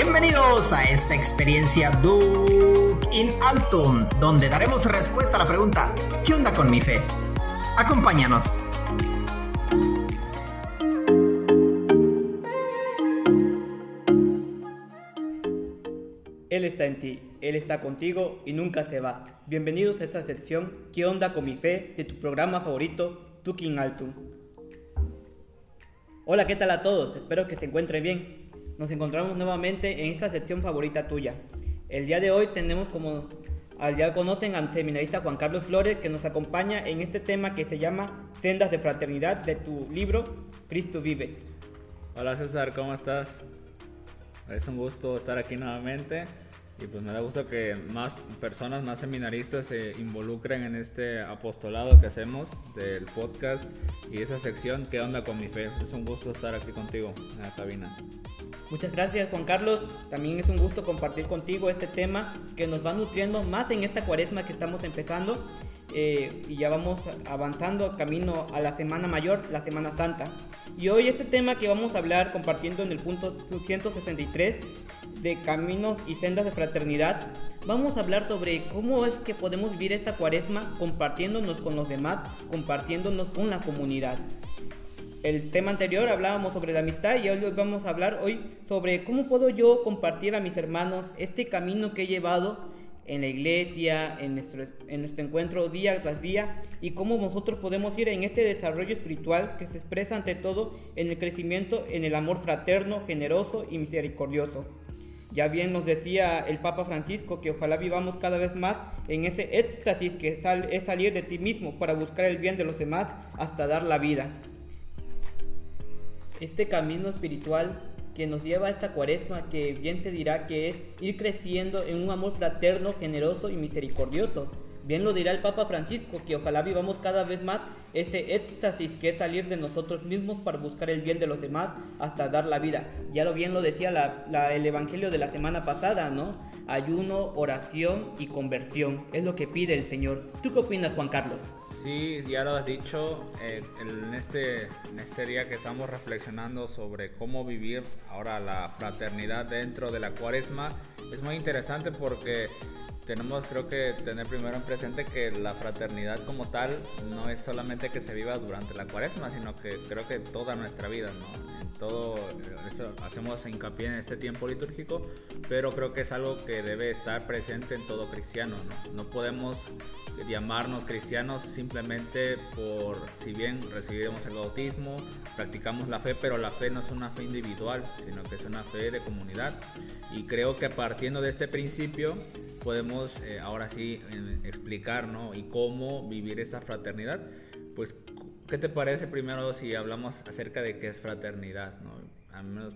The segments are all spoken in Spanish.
Bienvenidos a esta experiencia Duke in Altum, donde daremos respuesta a la pregunta ¿qué onda con mi fe? Acompáñanos. Él está en ti, Él está contigo y nunca se va. Bienvenidos a esta sección ¿Qué onda con mi fe? de tu programa favorito, Tuking Altum. Hola, ¿qué tal a todos? Espero que se encuentren bien. Nos encontramos nuevamente en esta sección favorita tuya. El día de hoy tenemos como al ya conocen al seminarista Juan Carlos Flores que nos acompaña en este tema que se llama Sendas de Fraternidad de tu libro Cristo Vive. Hola César, ¿cómo estás? Es un gusto estar aquí nuevamente y pues me da gusto que más personas, más seminaristas se involucren en este apostolado que hacemos del podcast y esa sección ¿Qué onda con mi fe? Es un gusto estar aquí contigo en la cabina. Muchas gracias Juan Carlos, también es un gusto compartir contigo este tema que nos va nutriendo más en esta cuaresma que estamos empezando eh, y ya vamos avanzando camino a la Semana Mayor, la Semana Santa. Y hoy este tema que vamos a hablar compartiendo en el punto 163 de caminos y sendas de fraternidad, vamos a hablar sobre cómo es que podemos vivir esta cuaresma compartiéndonos con los demás, compartiéndonos con la comunidad el tema anterior hablábamos sobre la amistad y hoy vamos a hablar hoy sobre cómo puedo yo compartir a mis hermanos este camino que he llevado en la iglesia, en nuestro, en nuestro encuentro día tras día y cómo nosotros podemos ir en este desarrollo espiritual que se expresa ante todo en el crecimiento, en el amor fraterno, generoso y misericordioso. Ya bien nos decía el Papa Francisco que ojalá vivamos cada vez más en ese éxtasis que es salir de ti mismo para buscar el bien de los demás hasta dar la vida este camino espiritual que nos lleva a esta cuaresma que bien se dirá que es ir creciendo en un amor fraterno, generoso y misericordioso. Bien lo dirá el Papa Francisco, que ojalá vivamos cada vez más ese éxtasis que es salir de nosotros mismos para buscar el bien de los demás hasta dar la vida. Ya lo bien lo decía el Evangelio de la semana pasada, ¿no? Ayuno, oración y conversión. Es lo que pide el Señor. ¿Tú qué opinas, Juan Carlos? Sí, ya lo has dicho, eh, este, en este día que estamos reflexionando sobre cómo vivir ahora la fraternidad dentro de la cuaresma, es muy interesante porque tenemos creo que tener primero en presente que la fraternidad como tal no es solamente que se viva durante la cuaresma, sino que creo que toda nuestra vida, ¿no? En todo eso hacemos hincapié en este tiempo litúrgico, pero creo que es algo que debe estar presente en todo cristiano, ¿no? No podemos llamarnos cristianos simplemente por, si bien recibimos el bautismo, practicamos la fe, pero la fe no es una fe individual, sino que es una fe de comunidad. Y creo que partiendo de este principio podemos eh, ahora sí explicar, ¿no? Y cómo vivir esa fraternidad. Pues, ¿qué te parece primero si hablamos acerca de qué es fraternidad? ¿no? Al menos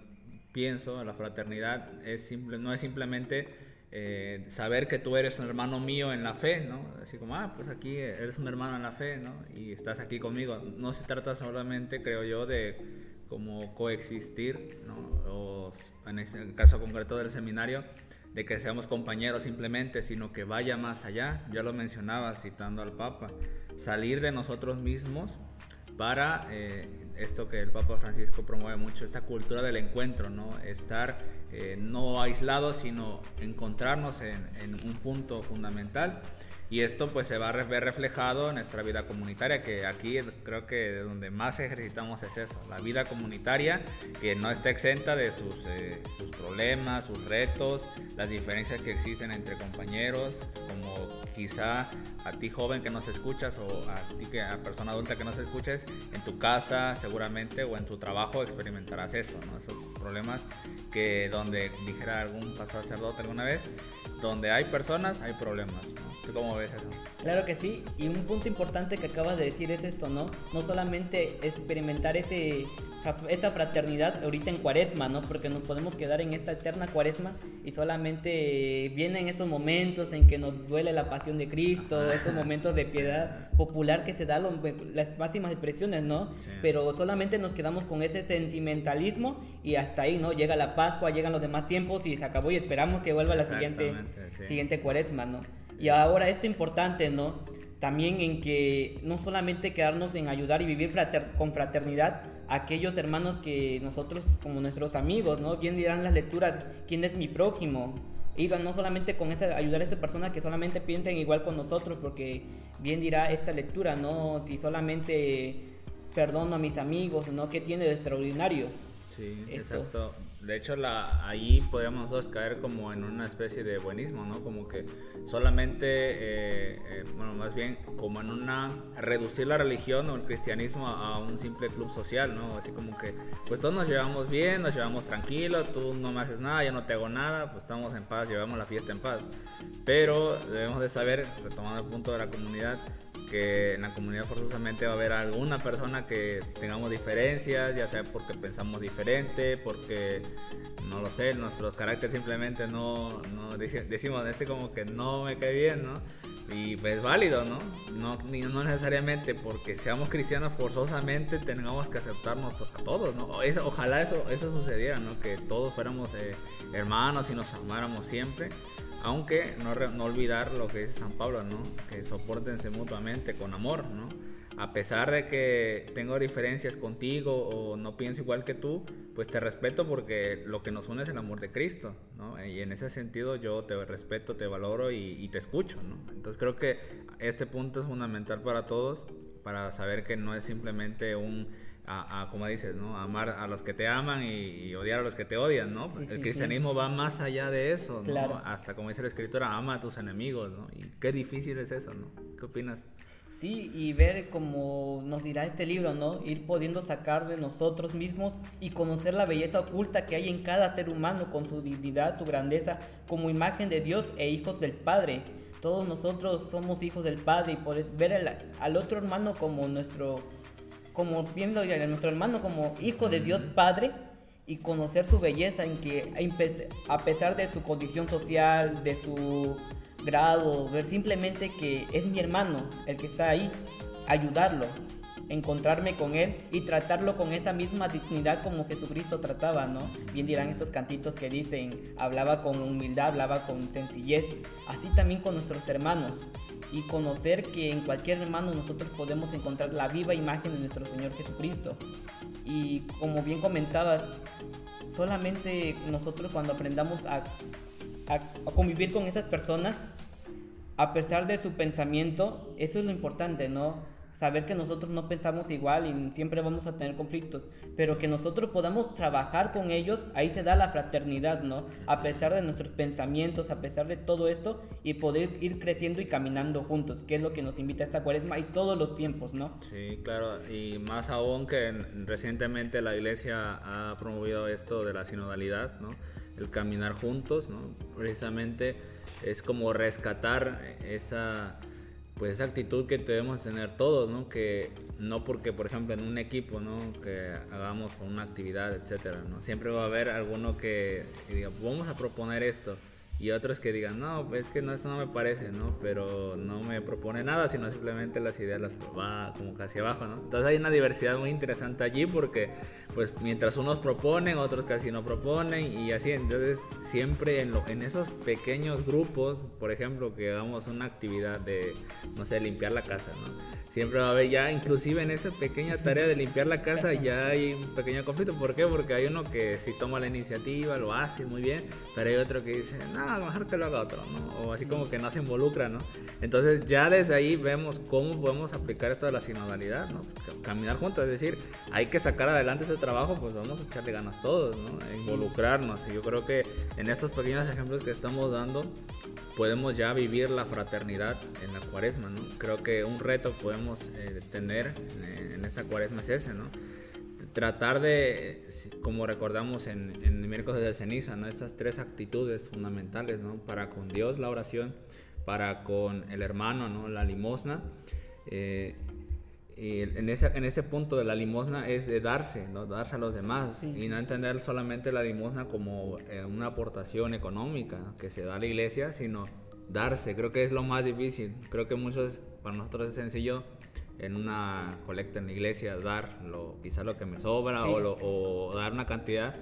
pienso, la fraternidad es simple, no es simplemente eh, saber que tú eres un hermano mío en la fe, ¿no? Así como, ah, pues aquí eres un hermano en la fe, ¿no? Y estás aquí conmigo. No se trata solamente, creo yo, de como coexistir, ¿no? O en este caso concreto del seminario, de que seamos compañeros simplemente, sino que vaya más allá. Ya lo mencionaba citando al Papa, salir de nosotros mismos para eh, esto que el Papa Francisco promueve mucho, esta cultura del encuentro, ¿no? Estar eh, no aislados, sino encontrarnos en, en, un punto fundamental. Y esto pues se va a ver reflejado en nuestra vida comunitaria, que aquí creo que de donde más ejercitamos es eso, la vida comunitaria, que no está exenta de sus, eh, sus problemas, sus retos, las diferencias que existen entre compañeros, como quizá a ti joven que nos escuchas o a ti que a persona adulta que nos escuches, en tu casa seguramente o en tu trabajo experimentarás eso, ¿no? esos problemas que donde dijera algún sacerdote alguna vez, donde hay personas hay problemas. ¿Tú cómo Claro que sí, y un punto importante que acabas de decir es esto, ¿no? No solamente experimentar ese esa fraternidad ahorita en cuaresma, ¿no? Porque nos podemos quedar en esta eterna cuaresma y solamente vienen estos momentos en que nos duele la pasión de Cristo, estos momentos de piedad popular que se da las máximas expresiones, ¿no? Pero solamente nos quedamos con ese sentimentalismo y hasta ahí, ¿no? Llega la Pascua, llegan los demás tiempos y se acabó y esperamos que vuelva la siguiente, siguiente cuaresma, ¿no? Y ahora esto importante, ¿no? También en que no solamente quedarnos en ayudar y vivir con fraternidad, aquellos hermanos que nosotros como nuestros amigos, ¿no? Bien dirán las lecturas, ¿quién es mi prójimo? Iban no solamente con esa, ayudar a esta persona que solamente piensen igual con nosotros, porque bien dirá esta lectura, ¿no? Si solamente perdono a mis amigos, ¿no? ¿Qué tiene de extraordinario? Sí, exacto de hecho, la, ahí podríamos nosotros caer como en una especie de buenismo, ¿no? Como que solamente, eh, eh, bueno, más bien como en una, reducir la religión o el cristianismo a, un simple club social, ¿no? Así como que, pues todos nos llevamos bien, nos llevamos tranquilos, tú no me haces nada, yo no te hago nada, pues estamos en paz, llevamos la fiesta en paz. Pero debemos de saber, retomando el punto de la comunidad, que en la comunidad forzosamente va a haber alguna persona que tengamos diferencias, ya sea porque pensamos diferente, porque no lo sé, nuestros caracteres simplemente no, no decimos, este como que no me cae bien, ¿no? Y pues es válido, ¿no? No, no necesariamente porque seamos cristianos forzosamente tengamos que aceptarnos a todos, ¿no? ojalá eso, eso sucediera, ¿no? Que todos fuéramos eh, hermanos y nos amáramos siempre. Aunque no, olvidar lo que dice San Pablo, ¿no? Que soportense mutuamente con amor, ¿no? a pesar de que tengo diferencias contigo o no pienso igual que tú, pues te respeto porque lo que nos une es el amor de Cristo, ¿no? Y en ese sentido yo te respeto, te valoro y, te escucho, ¿no? Entonces creo que este punto es fundamental para todos, para saber que no es simplemente un, a, como dices, ¿no? Amar a los que te aman y, odiar a los que te odian, ¿no? el cristianismo va más allá de eso, ¿no? Hasta como dice la escritura, ama a tus enemigos, ¿no? Y qué difícil es eso, ¿no? ¿Qué opinas? Sí, y ver como nos dirá este libro, ¿no? Ir pudiendo sacar de nosotros mismos y conocer la belleza oculta que hay en cada ser humano con su dignidad, su grandeza, como imagen de Dios e hijos del Padre. Todos nosotros somos hijos del Padre y poder ver al, otro hermano como nuestro, como viendo a nuestro hermano como hijo de Dios Padre y conocer su belleza en que a pesar de su condición social, de su grado, ver simplemente que es mi hermano el que está ahí, ayudarlo, encontrarme con él y tratarlo con esa misma dignidad como Jesucristo trataba, ¿no? Bien dirán estos cantitos que dicen, hablaba con humildad, hablaba con sencillez, así también con nuestros hermanos y conocer que en cualquier hermano nosotros podemos encontrar la viva imagen de nuestro Señor Jesucristo. Y como bien comentabas, solamente nosotros cuando aprendamos a a, convivir con esas personas, a pesar de su pensamiento, eso es lo importante, ¿no? Saber que nosotros no pensamos igual y siempre vamos a tener conflictos, pero que nosotros podamos trabajar con ellos, ahí se da la fraternidad, ¿no? A pesar de nuestros pensamientos, a pesar de todo esto, y poder ir creciendo y caminando juntos, que es lo que nos invita a esta cuaresma y todos los tiempos, ¿no? Sí, claro, y más aún que recientemente la iglesia ha promovido esto de la sinodalidad, ¿no? el caminar juntos, ¿no? Precisamente es como rescatar esa, pues esa actitud que debemos tener todos, ¿no? Que no porque, por ejemplo, en un equipo, ¿no? Que hagamos una actividad, etcétera, ¿no? Siempre va a haber alguno que, que diga, vamos a proponer esto y otros que digan, no, pues que no, eso no me parece, ¿no? Pero no me propone nada, sino simplemente las ideas las va como casi abajo, ¿no? Entonces hay una diversidad muy interesante allí porque, pues, mientras unos proponen, otros casi no proponen y así, entonces siempre en, lo, en esos pequeños grupos, por ejemplo, que hagamos una actividad de, no sé, limpiar la casa, ¿no? siempre va a haber ya, inclusive en esa pequeña tarea de limpiar la casa ya hay un pequeño conflicto. ¿Por qué? Porque hay uno que si toma la iniciativa lo hace muy bien, pero hay otro que dice, no, mejor que lo haga otro, ¿no? O así como que no se involucra, ¿no? Entonces ya desde ahí vemos cómo podemos aplicar esto de la sinodalidad, ¿no? Caminar juntos, es decir, hay que sacar adelante ese trabajo, pues vamos a echarle ganas todos, ¿no? E involucrarnos. Y yo creo que en estos pequeños ejemplos que estamos dando, podemos ya vivir la fraternidad en la cuaresma, ¿no? Creo que un reto podemos eh, tener eh, en esta cuaresma es ese, ¿no? Tratar de, como recordamos en, en miércoles de ceniza, ¿no? Esas tres actitudes fundamentales, ¿no? Para con Dios la oración, para con el hermano, ¿no? La limosna. Eh, y en ese, en ese punto de la limosna es de darse, ¿no? darse a los demás y no entender solamente la limosna como eh, una aportación económica que se da a la iglesia, sino darse. Creo que es lo más difícil. Creo que muchos, para nosotros es sencillo en una colecta en la iglesia dar lo, quizás lo que me sobra o, o dar una cantidad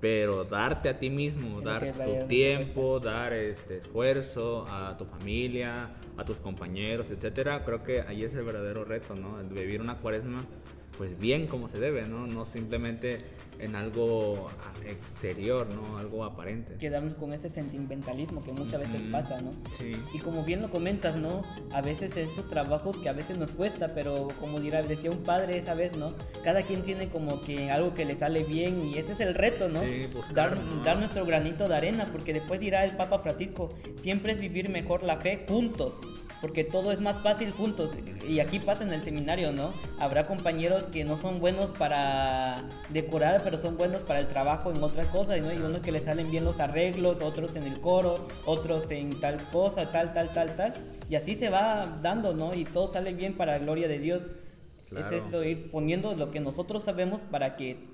pero darte a ti mismo, dar tu tiempo, dar este esfuerzo a tu familia, a tus compañeros, etcétera, creo que ahí es el verdadero reto, ¿no? vivir una cuaresma pues bien como se debe, ¿no? No simplemente en algo exterior, ¿no? Algo aparente. Quedarnos con ese sentimentalismo que muchas veces pasa, ¿no? Sí. Y como bien lo comentas, ¿no? A veces estos trabajos que a veces nos cuesta, pero como dirá, decía un padre esa vez, ¿no? Cada quien tiene como que algo que le sale bien y ese es el reto, ¿no? Sí, buscar, dar, ¿no? dar nuestro granito de arena, porque después dirá el Papa Francisco, siempre es vivir mejor la fe juntos porque todo es más fácil juntos. Y aquí pasa en el seminario, ¿no? Habrá compañeros que no son buenos para decorar, pero son buenos para el trabajo en otras cosas, ¿no? Y unos que les salen bien los arreglos, otros en el coro, otros en tal cosa, tal, tal, tal, tal. Y así se va dando, ¿no? Y todo sale bien para la gloria de Dios. Claro. Es esto, ir poniendo lo que nosotros sabemos para que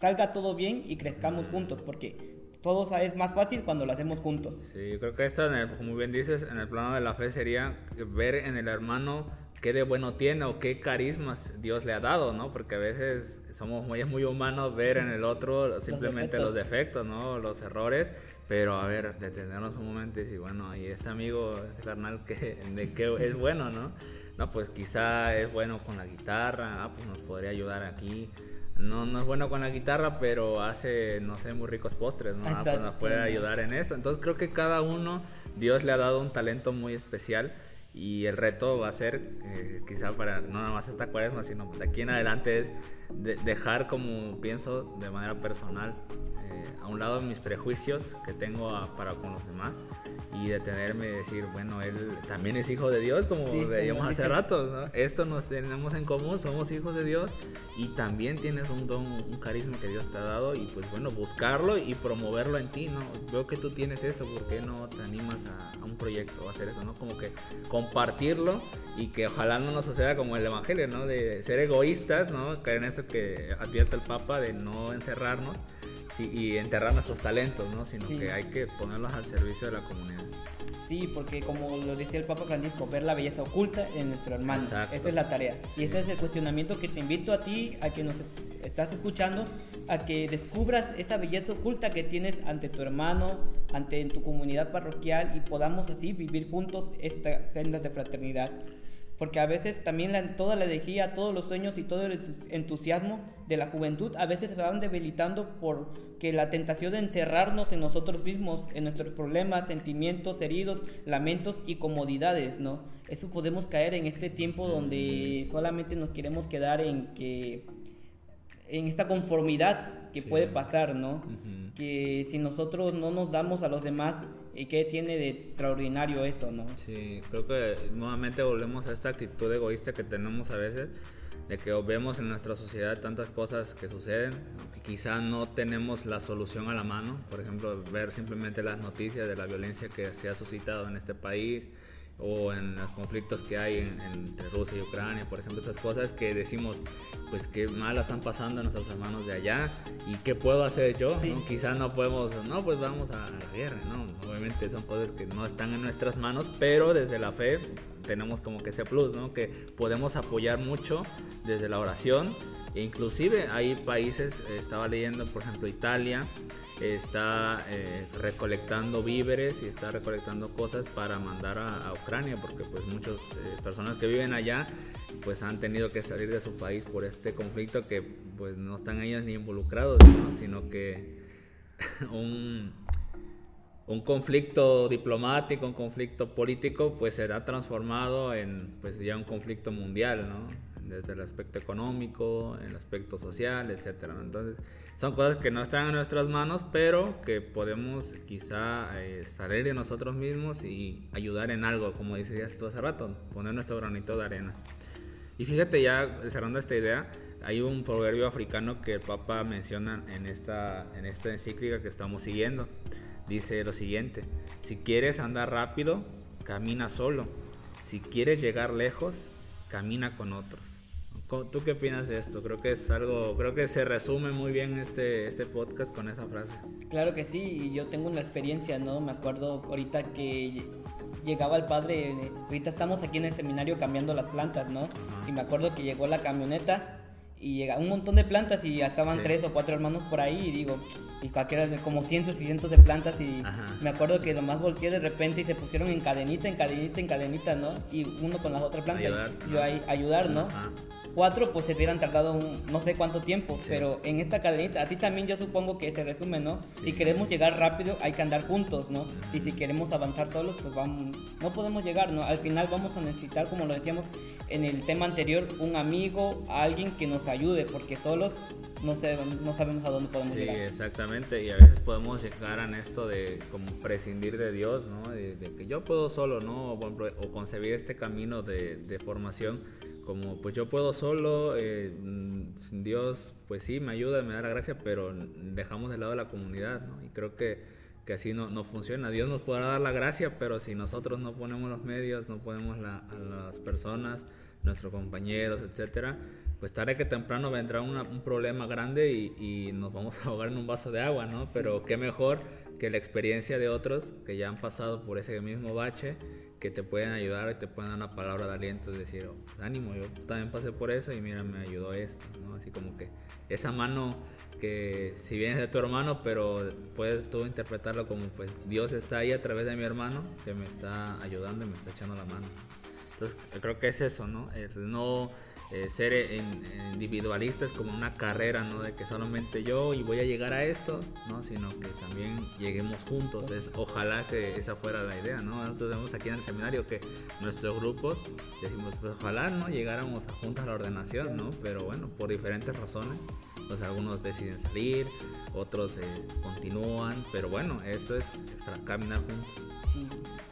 salga todo bien y crezcamos juntos, porque todo es más fácil cuando lo hacemos juntos. Sí, yo creo que esto, en el- como bien dices, en el plano de la fe sería ver en el hermano qué de bueno tiene o qué carismas Dios le ha dado, ¿no? Porque a veces somos muy, muy humanos ver en el otro simplemente los defectos, ¿no? Los errores, pero a ver, detenernos un momento y decir, bueno, y este amigo, este carnal, que, ¿de qué es bueno, no? No, pues quizá es bueno con la guitarra, ah, pues nos podría ayudar aquí. No, no es bueno con la guitarra, pero hace, no sé, muy ricos postres, ¿no? Ah, pues nos puede ayudar en eso. Entonces creo que cada uno, Dios le ha dado un talento muy especial y el reto va a ser, eh, quizá para no nada más esta cuaresma, sino de aquí en adelante es de- dejar, como pienso, de manera personal, eh, a un lado mis prejuicios que tengo a- para con los demás y detenerme y decir, bueno, él también es hijo de Dios, como Sí, veíamos hace dice. rato, ¿no? Esto nos tenemos en común, somos hijos de Dios y también tienes un don, un carisma que Dios te ha dado y pues bueno, buscarlo y promoverlo en ti, ¿no? Veo que tú tienes esto, ¿por qué no te animas a, a un proyecto o a hacer eso, ¿no? Como que compartirlo y que ojalá no nos suceda como el Evangelio, ¿no? De ser egoístas, ¿no? Caer en que advierte el Papa de no encerrarnos sí, y enterrar nuestros talentos, ¿no? Sino Sí. que hay que ponerlos al servicio de la comunidad. Sí, porque como lo decía el Papa Francisco, ver la belleza oculta en nuestro hermano. Exacto. Esa es la tarea. Sí. Y ese es el cuestionamiento que te invito a ti, a que nos es- estás escuchando, a que descubras esa belleza oculta que tienes ante tu hermano, ante en tu comunidad parroquial y podamos así vivir juntos estas sendas de fraternidad. Porque a veces también toda la energía, todos los sueños y todo el entus- entusiasmo de la juventud a veces se van debilitando porque la tentación de encerrarnos en nosotros mismos, en nuestros problemas, sentimientos, heridos, lamentos y comodidades, ¿no? Eso podemos caer en este tiempo donde solamente nos queremos quedar en que en esta conformidad que Sí. puede pasar, ¿no? Ujú. Que si nosotros no nos damos a los demás, ¿y ¿qué tiene de extraordinario eso, no? Sí, creo que nuevamente volvemos a esta actitud egoísta que tenemos a veces, de que vemos en nuestra sociedad tantas cosas que suceden, que quizá no tenemos la solución a la mano, por ejemplo, ver simplemente las noticias de la violencia que se ha suscitado en este país o en los conflictos que hay en- entre Rusia y Ucrania, por ejemplo, esas cosas que decimos, pues qué mal están pasando nuestros hermanos de allá y qué puedo hacer yo, Sí. ¿no? quizá no podemos, no, pues vamos a la guerra, no, obviamente son cosas que no están en nuestras manos, pero desde la fe tenemos como que ese plus, ¿no? Que podemos apoyar mucho desde la oración e inclusive hay países, estaba leyendo, por ejemplo, Italia, está eh, recolectando víveres y está recolectando cosas para mandar a, a Ucrania porque pues muchas eh, personas que viven allá pues han tenido que salir de su país por este conflicto que pues no están ellos ni involucrados ¿no? sino que un, un conflicto diplomático, un conflicto político, pues será transformado en pues ya un conflicto mundial, ¿no? Desde el aspecto económico, el aspecto social, etcétera. ¿no? Entonces, son cosas que no están en nuestras manos, pero que podemos quizá eh, salir de nosotros mismos y ayudar en algo, como decías tú hace rato, poner nuestro granito de arena. Y fíjate ya, cerrando esta idea, hay un proverbio africano que el Papa menciona en esta, en esta encíclica que estamos siguiendo. Dice lo siguiente, si quieres andar rápido, camina solo. Si quieres llegar lejos, camina con otros. ¿Cómo- ¿Tú qué opinas de esto? Creo que es algo, creo que se resume muy bien este, este podcast con esa frase. Claro que sí, yo tengo una experiencia, ¿no? Me acuerdo ahorita que llegaba el padre, ahorita estamos aquí en el seminario cambiando las plantas, ¿no? Y me acuerdo que llegó la camioneta y llega un montón de plantas y ya estaban Sí. tres o cuatro hermanos por ahí y digo, y cualquiera de como cientos y cientos de plantas y Ajá. me acuerdo que nomás volteé de repente y se pusieron en cadenita, en cadenita, en cadenita, ¿no? Y uno con las otras plantas, Ayudar, yo ahí ayudar, ¿no? Ajá. Cuatro pues se hubieran tardado un, no sé cuánto tiempo, pero en esta cadenita, así también yo supongo que se resume, ¿no? Si queremos llegar rápido hay que andar juntos, ¿no? Y si queremos avanzar solos, pues vamos, no podemos llegar, ¿no? Al final vamos a necesitar, como lo decíamos en el tema anterior, un amigo, alguien que nos ayude, porque solos no, sé, no sabemos a dónde podemos llegar. Sí, exactamente, y a veces podemos llegar a esto de como prescindir de Dios, ¿no? De, que yo puedo solo, ¿no? O, concebir este camino de, de, formación como pues yo puedo solo, eh, sin Dios pues sí me ayuda, me da la gracia, pero dejamos de lado la comunidad, ¿no? Y creo que, que así no, no, funciona. Dios nos podrá dar la gracia, pero si nosotros no ponemos los medios, no ponemos la, a las personas, nuestros compañeros, etcétera, pues tarde que temprano vendrá un problema grande y, nos vamos a ahogar en un vaso de agua, ¿no? Pero qué mejor que la experiencia de otros que ya han pasado por ese mismo bache, que te pueden ayudar y te pueden dar una palabra de aliento, es decir, oh, ánimo, yo también pasé por eso y mira, me ayudó esto, ¿no? Así como que esa mano que si bien es de tu hermano, pero puedes tú interpretarlo como pues Dios está ahí a través de mi hermano que me está ayudando y me está echando la mano. Entonces creo que es eso, ¿no? El no eh, ser individualistas como una carrera, ¿no? De que solamente yo y voy a llegar a esto, ¿no? Sino que también lleguemos juntos. Es, ojalá que esa fuera la idea, ¿no? Nosotros vemos aquí en el seminario que nuestros grupos decimos, pues ojalá, ¿no? Llegáramos juntos a la ordenación, ¿no? Pero bueno, por diferentes razones, pues algunos deciden salir, otros eh, continúan, pero bueno, eso es caminar juntos.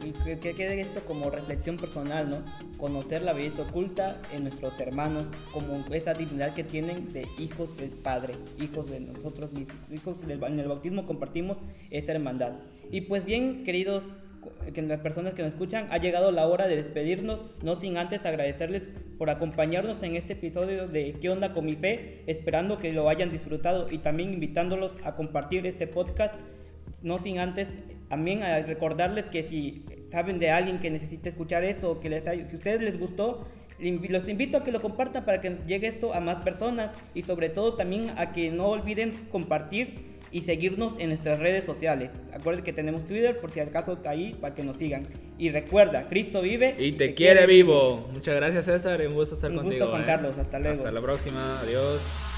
Y que, quede esto como reflexión personal, ¿no? Conocer la belleza oculta en nuestros hermanos, como esa dignidad que tienen de hijos del Padre, hijos de nosotros mismos, hijos del, en el bautismo compartimos esa hermandad. Y pues bien, queridos que las personas que nos escuchan, ha llegado la hora de despedirnos, no sin antes agradecerles por acompañarnos en este episodio de ¿Qué onda con mi fe? Esperando que lo hayan disfrutado y también invitándolos a compartir este podcast no sin antes también a recordarles que si saben de alguien que necesite escuchar esto o que les si a ustedes les gustó, los invito a que lo compartan para que llegue esto a más personas y sobre todo también a que no olviden compartir y seguirnos en nuestras redes sociales. Acuérdense que tenemos Twitter por si acaso está ahí para que nos sigan. Y recuerda, Cristo vive y te, quiere, vivo. Muchas gracias César, un gusto estar contigo. Un gusto Juan ¿eh? Carlos, hasta luego. Hasta la próxima, adiós.